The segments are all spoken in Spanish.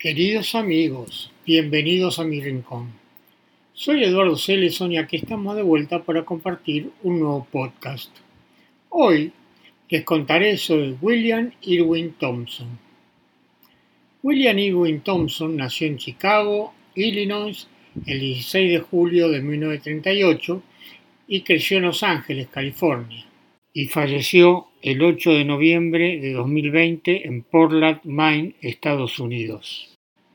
Queridos amigos, bienvenidos a mi rincón. Soy Eduardo Celes y aquí estamos de vuelta para compartir un nuevo podcast. Hoy les contaré sobre William Irwin Thompson. William Irwin Thompson nació en Chicago, Illinois, el 16 de julio de 1938 y creció en Los Ángeles, California, y falleció el 8 de noviembre de 2020 en Portland, Maine, Estados Unidos.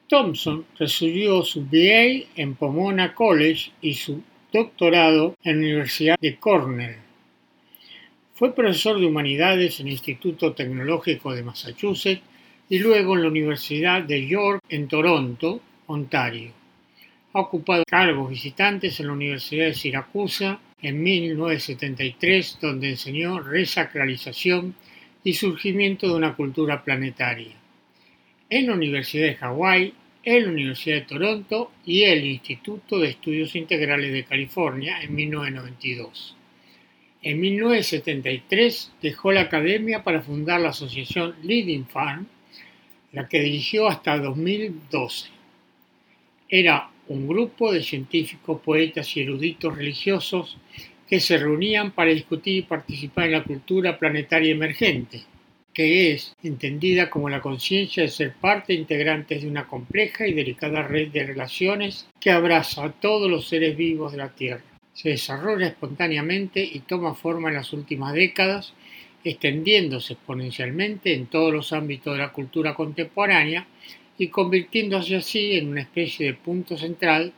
Thompson recibió su BA en Pomona College y su doctorado en la Universidad de Cornell. Fue profesor de humanidades en el Instituto Tecnológico de Massachusetts y luego en la Universidad de York en Toronto, Ontario. Ha ocupado cargos visitantes en la Universidad de Siracusa en 1973, donde enseñó resacralización y surgimiento de una cultura planetaria en la Universidad de Hawái, en la Universidad de Toronto y el Instituto de Estudios Integrales de California en 1992. En 1973 dejó la academia para fundar la asociación Leading Farm, la que dirigió hasta 2012. Era un grupo de científicos, poetas y eruditos religiosos que se reunían para discutir y participar en la cultura planetaria emergente que es entendida como la conciencia de ser parte integrante de una compleja y delicada red de relaciones que abraza a todos los seres vivos de la Tierra. Se desarrolla espontáneamente y toma forma en las últimas décadas, extendiéndose exponencialmente en todos los ámbitos de la cultura contemporánea y convirtiéndose así en una especie de punto central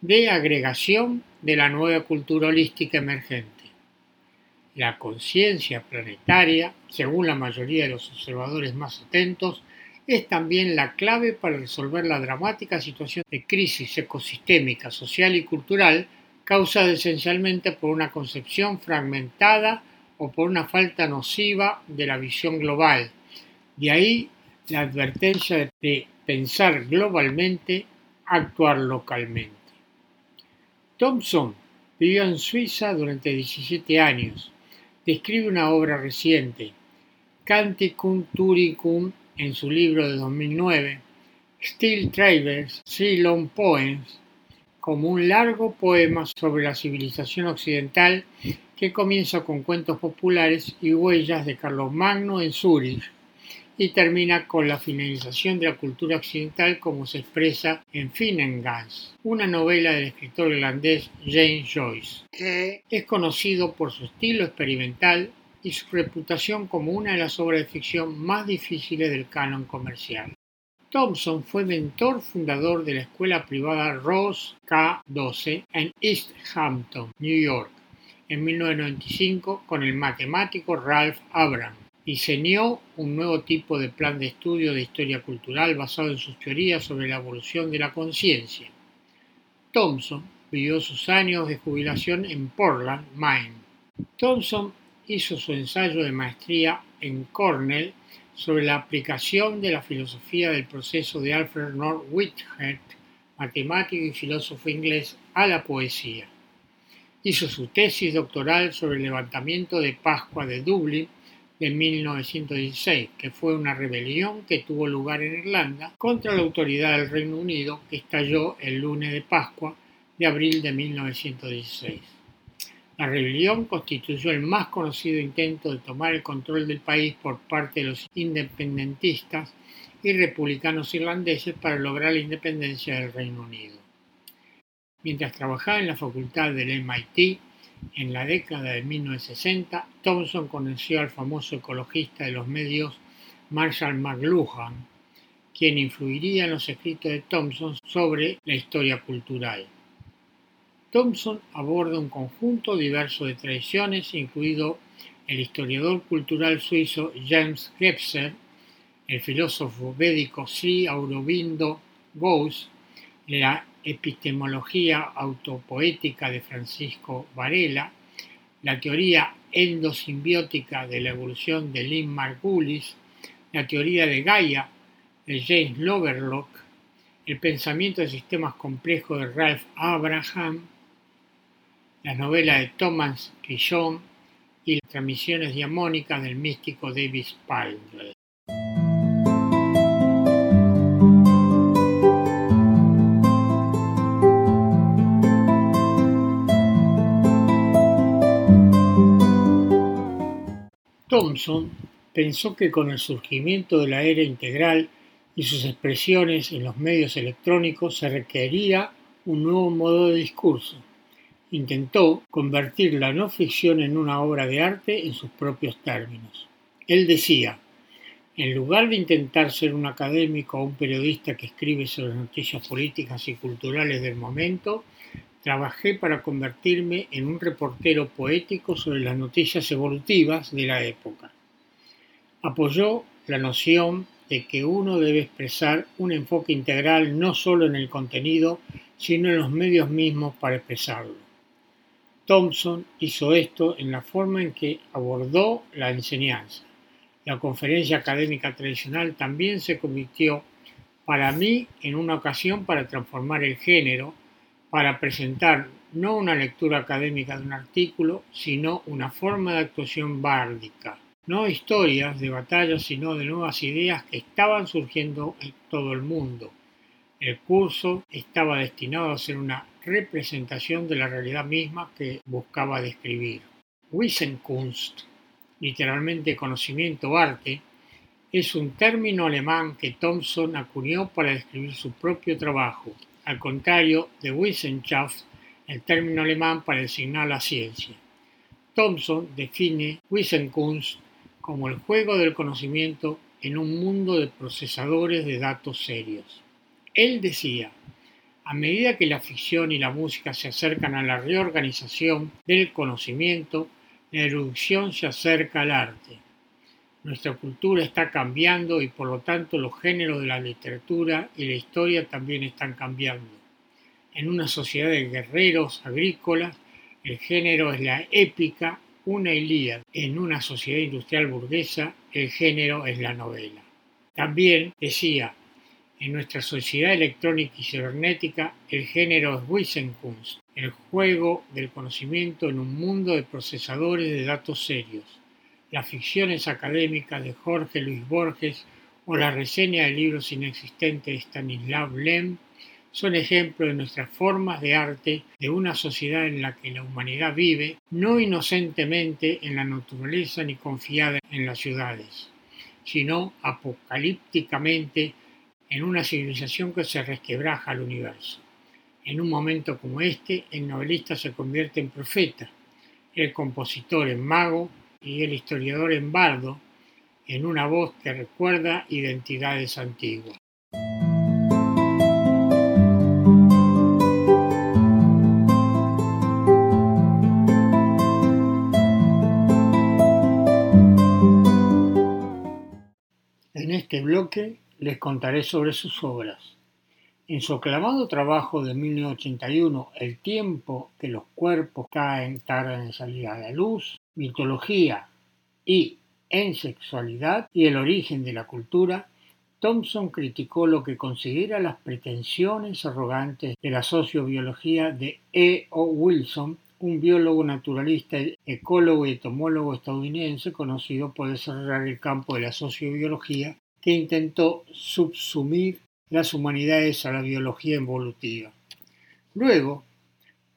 de agregación de la nueva cultura holística emergente. La conciencia planetaria, según la mayoría de los observadores más atentos, es también la clave para resolver la dramática situación de crisis ecosistémica, social y cultural causada esencialmente por una concepción fragmentada o por una falta nociva de la visión global. De ahí la advertencia de pensar globalmente, actuar localmente. Thompson vivió en Suiza durante 17 años describe una obra reciente, Canticum Turicum, en su libro de 2009, Steel Travers, Ceylon Poems, como un largo poema sobre la civilización occidental que comienza con cuentos populares y huellas de Carlos Magno en Zúrich y termina con la finalización de la cultura occidental como se expresa en Finnegans, una novela del escritor irlandés James Joyce, que es conocido por su estilo experimental y su reputación como una de las obras de ficción más difíciles del canon comercial. Thompson fue mentor fundador de la escuela privada Rose K12 en East Hampton, New York, en 1995 con el matemático Ralph Abram Diseñó un nuevo tipo de plan de estudio de historia cultural basado en sus teorías sobre la evolución de la conciencia. Thompson vivió sus años de jubilación en Portland, Maine. Thompson hizo su ensayo de maestría en Cornell sobre la aplicación de la filosofía del proceso de Alfred North Whitehead, matemático y filósofo inglés, a la poesía. Hizo su tesis doctoral sobre el levantamiento de Pascua de Dublín de 1916, que fue una rebelión que tuvo lugar en Irlanda contra la autoridad del Reino Unido que estalló el lunes de Pascua de abril de 1916. La rebelión constituyó el más conocido intento de tomar el control del país por parte de los independentistas y republicanos irlandeses para lograr la independencia del Reino Unido. Mientras trabajaba en la facultad del MIT, en la década de 1960, Thompson conoció al famoso ecologista de los medios Marshall McLuhan, quien influiría en los escritos de Thompson sobre la historia cultural. Thompson aborda un conjunto diverso de tradiciones, incluido el historiador cultural suizo James Gebser, el filósofo védico Sri Aurobindo Ghosh, la epistemología autopoética de Francisco Varela, la teoría endosimbiótica de la evolución de Lynn Margulis, la teoría de Gaia de James Lovelock, el pensamiento de sistemas complejos de Ralph Abraham, las novelas de Thomas Quillon y las transmisiones diamónicas del místico David Spalding. Thomson pensó que con el surgimiento de la era integral y sus expresiones en los medios electrónicos se requería un nuevo modo de discurso. Intentó convertir la no ficción en una obra de arte en sus propios términos. Él decía, en lugar de intentar ser un académico o un periodista que escribe sobre noticias políticas y culturales del momento, trabajé para convertirme en un reportero poético sobre las noticias evolutivas de la época. Apoyó la noción de que uno debe expresar un enfoque integral no solo en el contenido, sino en los medios mismos para expresarlo. Thompson hizo esto en la forma en que abordó la enseñanza. La conferencia académica tradicional también se convirtió para mí en una ocasión para transformar el género para presentar no una lectura académica de un artículo, sino una forma de actuación bárdica, no historias de batallas, sino de nuevas ideas que estaban surgiendo en todo el mundo. El curso estaba destinado a ser una representación de la realidad misma que buscaba describir. Wissenkunst, literalmente conocimiento o arte, es un término alemán que Thomson acuñó para describir su propio trabajo, al contrario de Wissenschaft, el término alemán para designar la ciencia. Thomson define Wissenkunst como el juego del conocimiento en un mundo de procesadores de datos serios. Él decía, a medida que la ficción y la música se acercan a la reorganización del conocimiento, la erudición se acerca al arte. Nuestra cultura está cambiando y por lo tanto los géneros de la literatura y la historia también están cambiando. En una sociedad de guerreros agrícolas, el género es la épica, una Ilíada. En una sociedad industrial burguesa, el género es la novela. También decía, en nuestra sociedad electrónica y cibernética, el género es Wissenkunst, el juego del conocimiento en un mundo de procesadores de datos serios las ficciones académicas de Jorge Luis Borges o la reseña de libros inexistentes de Stanislav Lem son ejemplos de nuestras formas de arte de una sociedad en la que la humanidad vive no inocentemente en la naturaleza ni confiada en las ciudades, sino apocalípticamente en una civilización que se resquebraja al universo. En un momento como este, el novelista se convierte en profeta, el compositor en mago, y el historiador en bardo, en una voz que recuerda identidades antiguas. En este bloque les contaré sobre sus obras. En su aclamado trabajo de 1981, El tiempo que los cuerpos caen tardan en salir a la luz, mitología y en sexualidad y el origen de la cultura, Thompson criticó lo que considera las pretensiones arrogantes de la sociobiología de E. O. Wilson, un biólogo naturalista, ecólogo y entomólogo estadounidense conocido por desarrollar el campo de la sociobiología que intentó subsumir las humanidades a la biología evolutiva. Luego,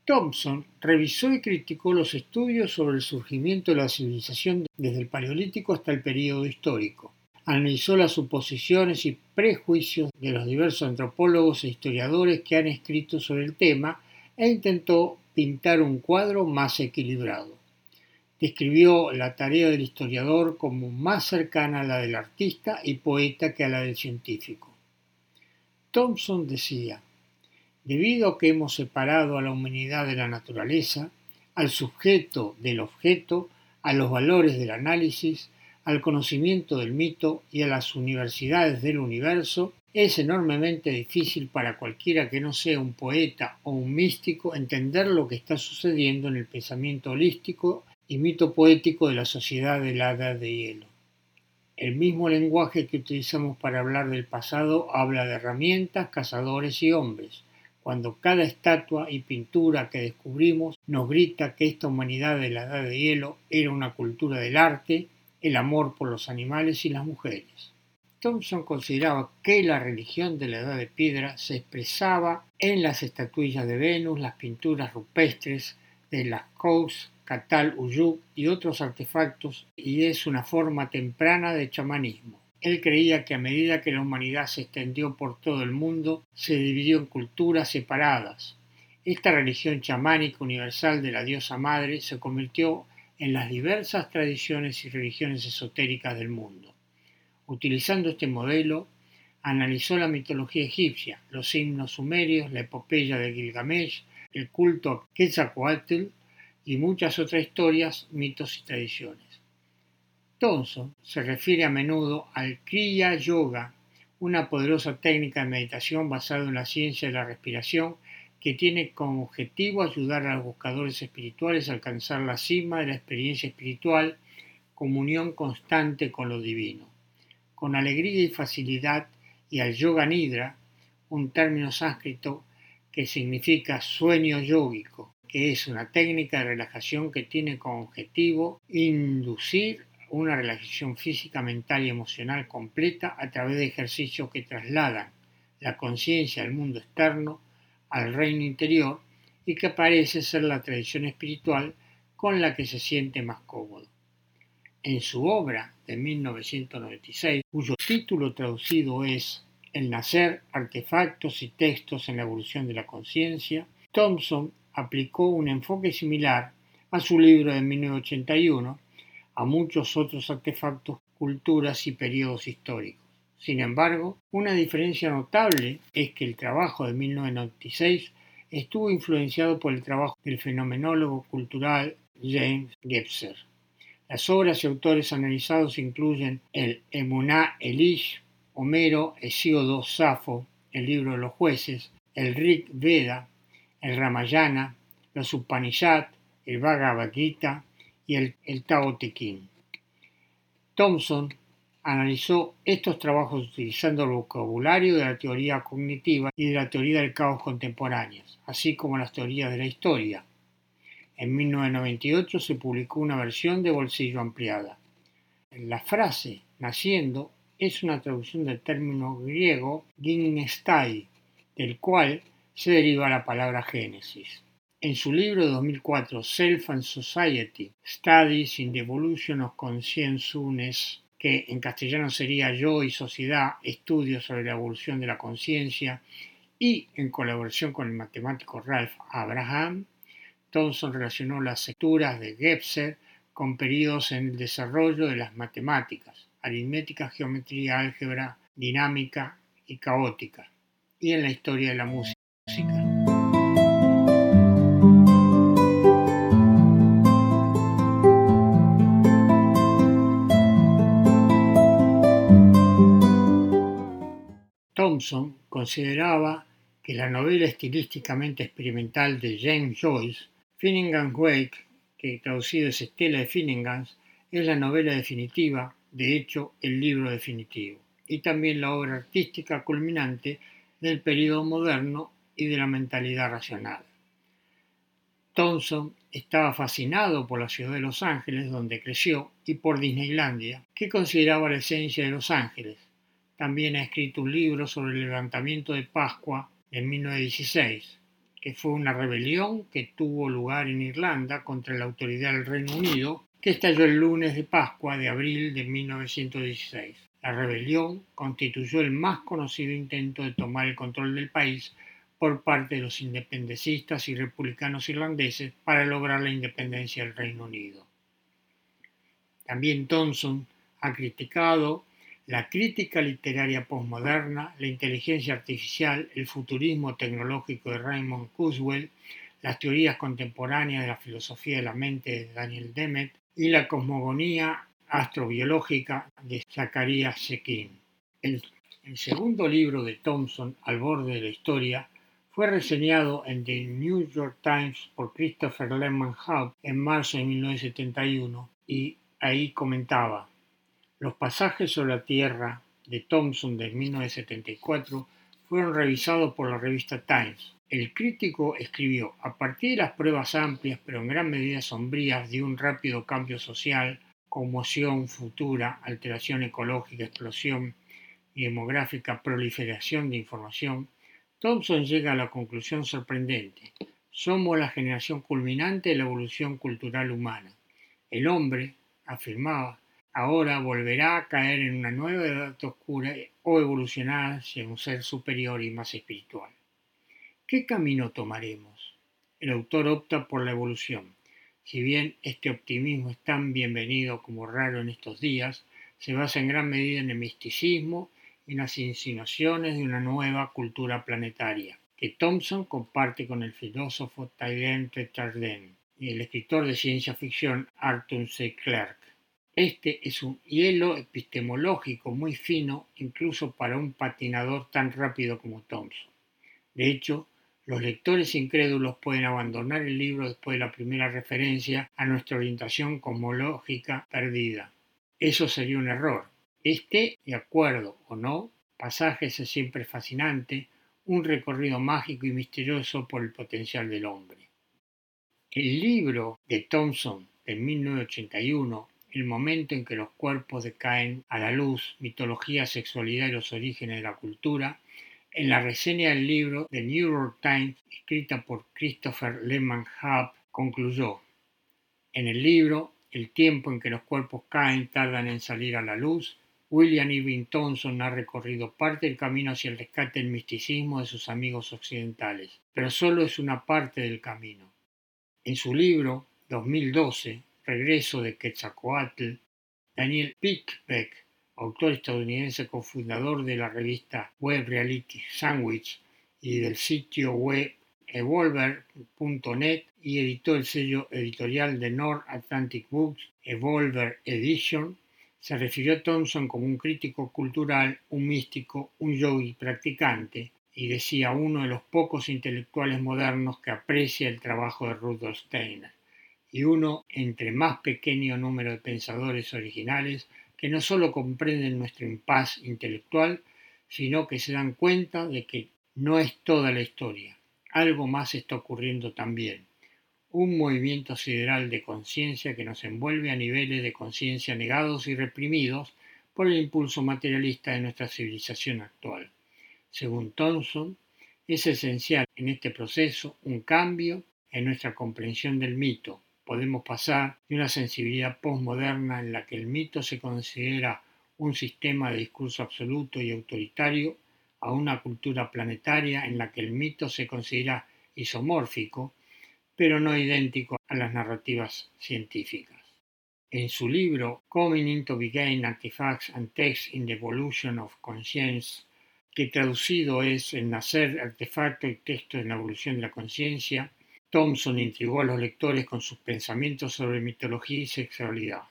Thompson revisó y criticó los estudios sobre el surgimiento de la civilización desde el Paleolítico hasta el período histórico. Analizó las suposiciones y prejuicios de los diversos antropólogos e historiadores que han escrito sobre el tema e intentó pintar un cuadro más equilibrado. Describió la tarea del historiador como más cercana a la del artista y poeta que a la del científico. Thompson decía, debido a que hemos separado a la humanidad de la naturaleza, al sujeto del objeto, a los valores del análisis, al conocimiento del mito y a las universidades del universo, es enormemente difícil para cualquiera que no sea un poeta o un místico entender lo que está sucediendo en el pensamiento holístico y mito poético de la sociedad de la edad de hielo. El mismo lenguaje que utilizamos para hablar del pasado habla de herramientas, cazadores y hombres, cuando cada estatua y pintura que descubrimos nos grita que esta humanidad de la edad de hielo era una cultura del arte, el amor por los animales y las mujeres. Thompson consideraba que la religión de la edad de piedra se expresaba en las estatuillas de Venus, las pinturas rupestres de Lascaux Catal Uyuk y otros artefactos y es una forma temprana de chamanismo. Él creía que a medida que la humanidad se extendió por todo el mundo, se dividió en culturas separadas. Esta religión chamánica universal de la diosa madre se convirtió en las diversas tradiciones y religiones esotéricas del mundo. Utilizando este modelo, analizó la mitología egipcia, los himnos sumerios, la epopeya de Gilgamesh, el culto a Quetzalcoatl y muchas otras historias, mitos y tradiciones. Thompson se refiere a menudo al Kriya Yoga, una poderosa técnica de meditación basada en la ciencia de la respiración que tiene como objetivo ayudar a los buscadores espirituales a alcanzar la cima de la experiencia espiritual, comunión constante con lo divino. Con alegría y facilidad y al yoga nidra, un término sánscrito que significa sueño yógico, que es una técnica de relajación que tiene como objetivo inducir una relajación física, mental y emocional completa a través de ejercicios que trasladan la conciencia del mundo externo al reino interior y que parece ser la tradición espiritual con la que se siente más cómodo. En su obra de 1996, cuyo título traducido es El nacer, artefactos y textos en la evolución de la conciencia, Thompson aplicó un enfoque similar a su libro de 1981 a muchos otros artefactos, culturas y periodos históricos. Sin embargo, una diferencia notable es que el trabajo de 1996 estuvo influenciado por el trabajo del fenomenólogo cultural James Gebser. Las obras y autores analizados incluyen el Emuná Elish, Homero, Hesíodo, Safo, el libro de los jueces, el Rig Veda, el Ramayana, los Upanishad, el Bhagavad Gita y el, Tao Te. Thompson analizó estos trabajos utilizando el vocabulario de la teoría cognitiva y de la teoría del caos contemporáneas, así como las teorías de la historia, en 1998 se publicó una versión de bolsillo ampliada. La frase naciendo es una traducción del término griego ginestai, del cual se deriva la palabra Génesis. En su libro de 2004 Self and Society, Studies in the Evolution of Consciousness, que en castellano sería Yo y Sociedad, estudios sobre la evolución de la conciencia, y en colaboración con el matemático Ralph Abraham, Thomson relacionó las lecturas de Gebser con periodos en el desarrollo de las matemáticas, aritmética, geometría, álgebra, dinámica y caótica, y en la historia de la música. Consideraba que la novela estilísticamente experimental de James Joyce Finnegan's Wake, que traducido es Estela de Finnegan, es la novela definitiva, de hecho el libro definitivo, y también la obra artística culminante del periodo moderno y de la mentalidad racional. Thompson estaba fascinado por la ciudad de Los Ángeles, donde creció, y por Disneylandia, que consideraba la esencia de Los Ángeles. También ha escrito un libro sobre el levantamiento de Pascua en 1916 que fue una rebelión que tuvo lugar en Irlanda contra la autoridad del Reino Unido, que estalló el lunes de Pascua de abril de 1916. La rebelión constituyó el más conocido intento de tomar el control del país por parte de los independencistas y republicanos irlandeses para lograr la independencia del Reino Unido. También Thompson ha criticado la crítica literaria postmoderna, la inteligencia artificial, el futurismo tecnológico de Raymond Kurzweil, las teorías contemporáneas de la filosofía de la mente de Daniel Dennett y la cosmogonía astrobiológica de Zacharias Sekin. El, segundo libro de Thompson, Al borde de la historia, fue reseñado en The New York Times por Christopher Lehman Haupt en marzo de 1971 y ahí comentaba los pasajes sobre la Tierra de Thomson de 1974 fueron revisados por la revista Times. El crítico escribió, a partir de las pruebas amplias pero en gran medida sombrías de un rápido cambio social, conmoción futura, alteración ecológica, explosión demográfica, proliferación de información, Thompson llega a la conclusión sorprendente. Somos la generación culminante de la evolución cultural humana. El hombre, afirmaba, ahora volverá a caer en una nueva edad oscura o evolucionar hacia un ser superior y más espiritual. ¿Qué camino tomaremos? El autor opta por la evolución. Si bien este optimismo es tan bienvenido como raro en estos días, se basa en gran medida en el misticismo y en las insinuaciones de una nueva cultura planetaria, que Thompson comparte con el filósofo Tyrone Chardin y el escritor de ciencia ficción Arthur C. Clarke. Este es un hielo epistemológico muy fino incluso para un patinador tan rápido como Thompson. De hecho, los lectores incrédulos pueden abandonar el libro después de la primera referencia a nuestra orientación cosmológica perdida. Eso sería un error. Este, de acuerdo o no, pasajes es siempre fascinante, un recorrido mágico y misterioso por el potencial del hombre. El libro de Thompson de 1981, El momento en que los cuerpos decaen a la luz, mitología, sexualidad y los orígenes de la cultura, en la reseña del libro The New York Times, escrita por Christopher Lehman Hub, concluyó, en el libro, el tiempo en que los cuerpos caen tardan en salir a la luz, William Irving Thompson ha recorrido parte del camino hacia el rescate del misticismo de sus amigos occidentales, pero solo es una parte del camino. En su libro 2012, Regreso de Quetzalcoatl, Daniel Pickbeck, autor estadounidense cofundador de la revista web Reality Sandwich y del sitio web evolver.net y editó el sello editorial de North Atlantic Books, Evolver Edition, se refirió a Thompson como un crítico cultural, un místico, un yogi practicante, y decía uno de los pocos intelectuales modernos que aprecia el trabajo de Rudolf Steiner, y uno entre más pequeño número de pensadores originales que no solo comprenden nuestro impas intelectual, sino que se dan cuenta de que no es toda la historia, algo más está ocurriendo también, un movimiento sideral de conciencia que nos envuelve a niveles de conciencia negados y reprimidos por el impulso materialista de nuestra civilización actual. Según Thompson, es esencial en este proceso un cambio en nuestra comprensión del mito. Podemos pasar de una sensibilidad postmoderna en la que el mito se considera un sistema de discurso absoluto y autoritario a una cultura planetaria en la que el mito se considera isomórfico, pero no idéntico a las narrativas científicas. En su libro Coming into Being Artifacts and Texts in the Evolution of Conscience, que traducido es El nacer, artefacto y texto en la evolución de la conciencia, Thompson intrigó a los lectores con sus pensamientos sobre mitología y sexualidad.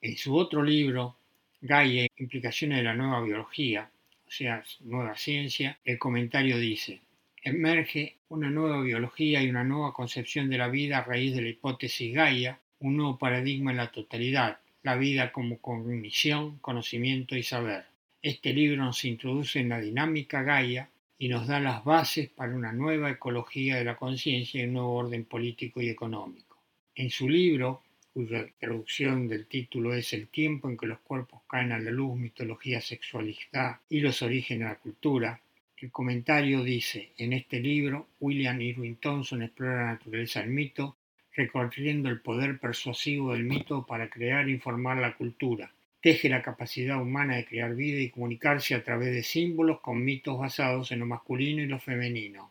En su otro libro, Gaia, Implicaciones de la Nueva Biología, o sea, Nueva Ciencia, el comentario dice, emerge una nueva biología y una nueva concepción de la vida a raíz de la hipótesis Gaia, un nuevo paradigma en la totalidad, la vida como cognición, conocimiento y saber. Este libro nos introduce en la dinámica Gaia y nos da las bases para una nueva ecología de la conciencia y un nuevo orden político y económico. En su libro, cuya traducción del título es El tiempo en que los cuerpos caen a la luz, mitología, sexualidad y los orígenes de la cultura, el comentario dice, en este libro, William Irwin Thompson explora la naturaleza del mito, recorriendo el poder persuasivo del mito para crear e informar la cultura, teje la capacidad humana de crear vida y comunicarse a través de símbolos con mitos basados en lo masculino y lo femenino.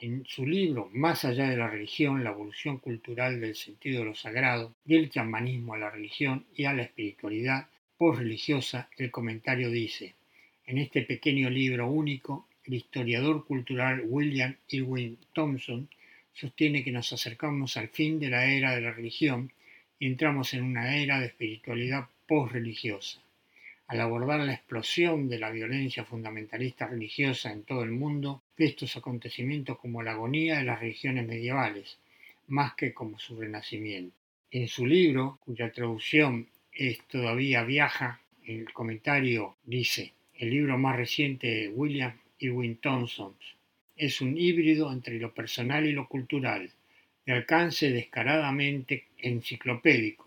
En su libro Más allá de la religión, la evolución cultural del sentido de lo sagrado, del chamanismo a la religión y a la espiritualidad religiosa, el comentario dice, en este pequeño libro único, el historiador cultural William Irwin Thompson sostiene que nos acercamos al fin de la era de la religión y entramos en una era de espiritualidad religiosa Al abordar la explosión de la violencia fundamentalista religiosa en todo el mundo, ve estos acontecimientos como la agonía de las religiones medievales, más que como su renacimiento. En su libro, cuya traducción es todavía viaja, el comentario dice, el libro más reciente de William Irwin Thompson es un híbrido entre lo personal y lo cultural, de alcance descaradamente enciclopédico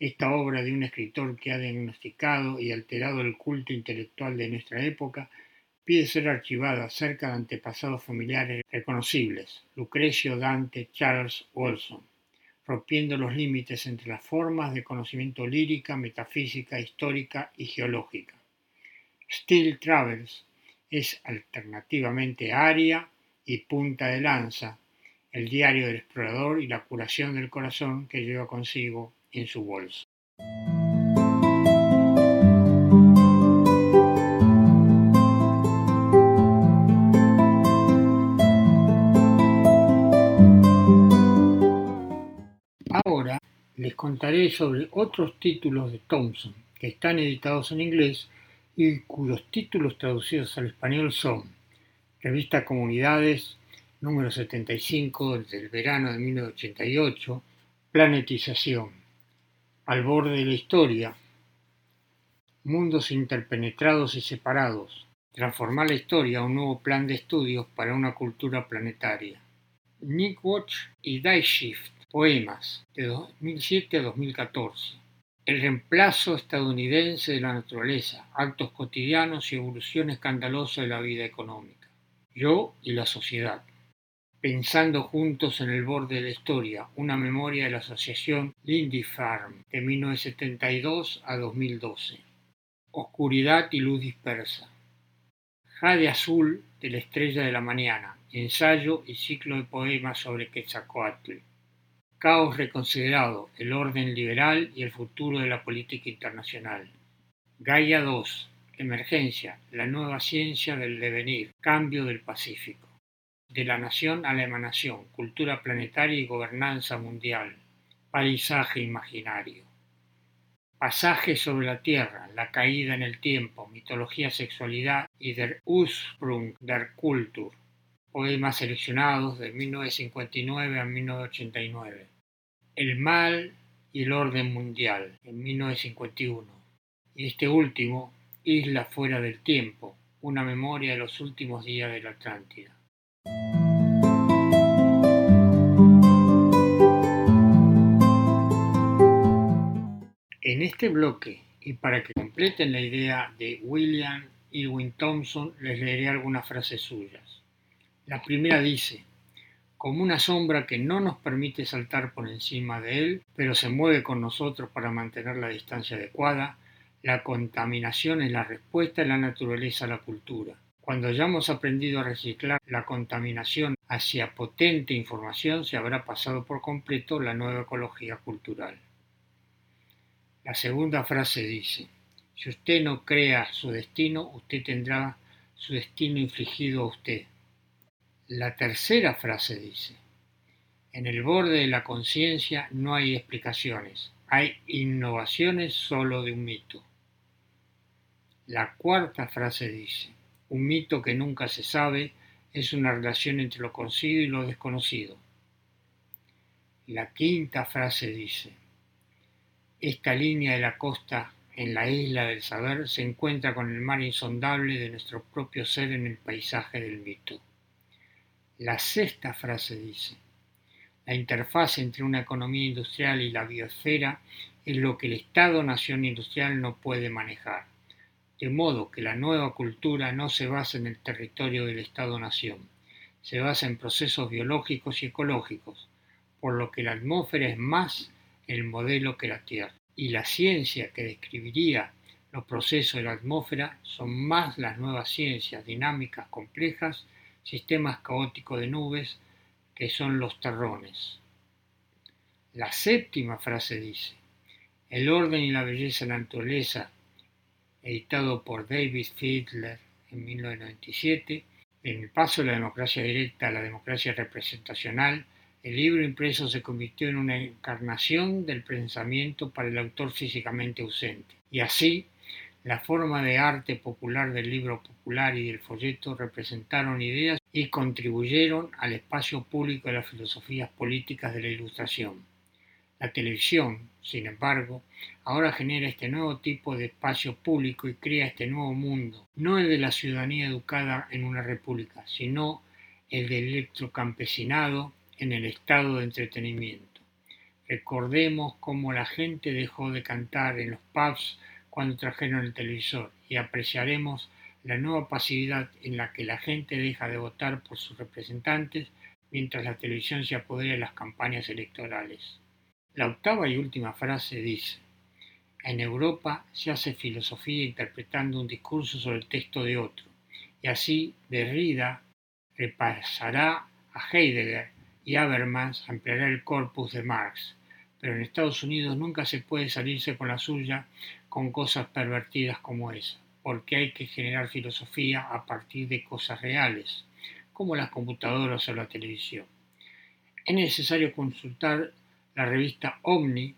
esta obra de un escritor que ha diagnosticado y alterado el culto intelectual de nuestra época pide ser archivada cerca de antepasados familiares reconocibles, Lucrecio, Dante, Charles Wilson, rompiendo los límites entre las formas de conocimiento lírica, metafísica, histórica y geológica. Still Travels es alternativamente Aria y Punta de Lanza, el diario del explorador y la curación del corazón que lleva consigo en su bolso. Ahora les contaré sobre otros títulos de Thompson que están editados en inglés y cuyos títulos traducidos al español son Revista Comunidades número 75 del verano de 1988, Planetización, Al borde de la historia, Mundos interpenetrados y separados, transformar la historia a un nuevo plan de estudios para una cultura planetaria. Nick Watch y Die Shift, Poemas, de 2007 a 2014. El reemplazo estadounidense de la naturaleza, actos cotidianos y evolución escandalosa de la vida económica. Yo y la sociedad. Pensando juntos en el borde de la historia, una memoria de la asociación Lindy Farm de 1972 a 2012. Oscuridad y luz dispersa. Jade azul de la estrella de la mañana, ensayo y ciclo de poemas sobre Quetzalcoatl. Caos reconsiderado, el orden liberal y el futuro de la política internacional. Gaia 2, emergencia, la nueva ciencia del devenir, cambio del Pacífico. De la nación a la emanación, cultura planetaria y gobernanza mundial. Paisaje imaginario. Pasaje sobre la Tierra, la caída en el tiempo, mitología, sexualidad y der Ursprung der Kultur poemas seleccionados de 1959 a 1989. El mal y el orden mundial, en 1951. Y este último, Isla fuera del tiempo, una memoria de los últimos días de la Atlántida. En este bloque, y para que completen la idea de William Irwin Thompson, les leeré algunas frases suyas. La primera dice, como una sombra que no nos permite saltar por encima de él, pero se mueve con nosotros para mantener la distancia adecuada, la contaminación es la respuesta de la naturaleza a la cultura. Cuando hayamos aprendido a reciclar la contaminación hacia potente información, se habrá pasado por completo la nueva ecología cultural. La segunda frase dice, si usted no crea su destino, usted tendrá su destino infligido a usted. La tercera frase dice, en el borde de la conciencia no hay explicaciones, hay innovaciones solo de un mito. La cuarta frase dice, un mito que nunca se sabe es una relación entre lo conocido y lo desconocido. La quinta frase dice, esta línea de la costa en la isla del saber se encuentra con el mar insondable de nuestro propio ser en el paisaje del mito. La sexta frase dice, la interfaz entre una economía industrial y la biosfera es lo que el Estado-nación industrial no puede manejar, de modo que la nueva cultura no se basa en el territorio del Estado-nación, se basa en procesos biológicos y ecológicos, por lo que la atmósfera es más el modelo que la Tierra, y la ciencia que describiría los procesos de la atmósfera son más las nuevas ciencias dinámicas complejas sistemas caóticos de nubes que son los terrones. La séptima frase dice, El orden y la belleza de la naturaleza, editado por David Fiedler en 1997, en el paso de la democracia directa a la democracia representacional, el libro impreso se convirtió en una encarnación del pensamiento para el autor físicamente ausente. Y así, la forma de arte popular del libro popular y del folleto representaron ideas y contribuyeron al espacio público de las filosofías políticas de la Ilustración. La televisión, sin embargo, ahora genera este nuevo tipo de espacio público y crea este nuevo mundo, no el de la ciudadanía educada en una república, sino el del electrocampesinado en el estado de entretenimiento. Recordemos cómo la gente dejó de cantar en los pubs cuando trajeron el televisor y apreciaremos la nueva pasividad en la que la gente deja de votar por sus representantes mientras la televisión se apodera de las campañas electorales. La octava y última frase dice, en Europa se hace filosofía interpretando un discurso sobre el texto de otro, y así Derrida repasará a Heidegger y Habermas ampliará el corpus de Marx, pero en Estados Unidos nunca se puede salirse con la suya con cosas pervertidas como esa, porque hay que generar filosofía a partir de cosas reales, como las computadoras o la televisión. Es necesario consultar la revista Omni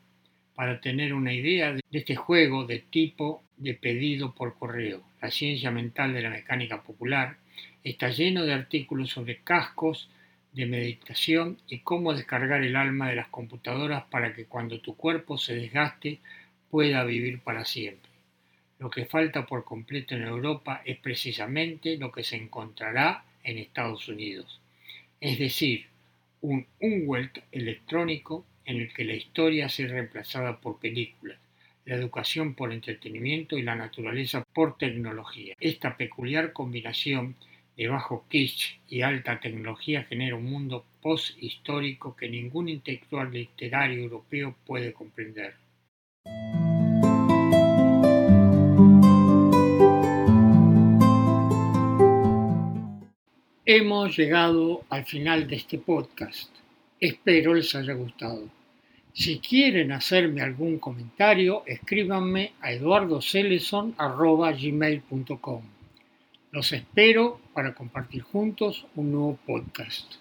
para tener una idea de este juego de tipo de pedido por correo. La ciencia mental de la mecánica popular está lleno de artículos sobre cascos, de meditación y cómo descargar el alma de las computadoras para que cuando tu cuerpo se desgaste pueda vivir para siempre. Lo que falta por completo en Europa es precisamente lo que se encontrará en Estados Unidos, es decir, un Umwelt electrónico en el que la historia sea reemplazada por películas, la educación por entretenimiento y la naturaleza por tecnología. Esta peculiar combinación de bajo kitsch y alta tecnología genera un mundo post-histórico que ningún intelectual literario europeo puede comprender. Hemos llegado al final de este podcast. Espero les haya gustado. Si quieren hacerme algún comentario, escríbanme a eduardoceleson.gmail.com. Los espero para compartir juntos un nuevo podcast.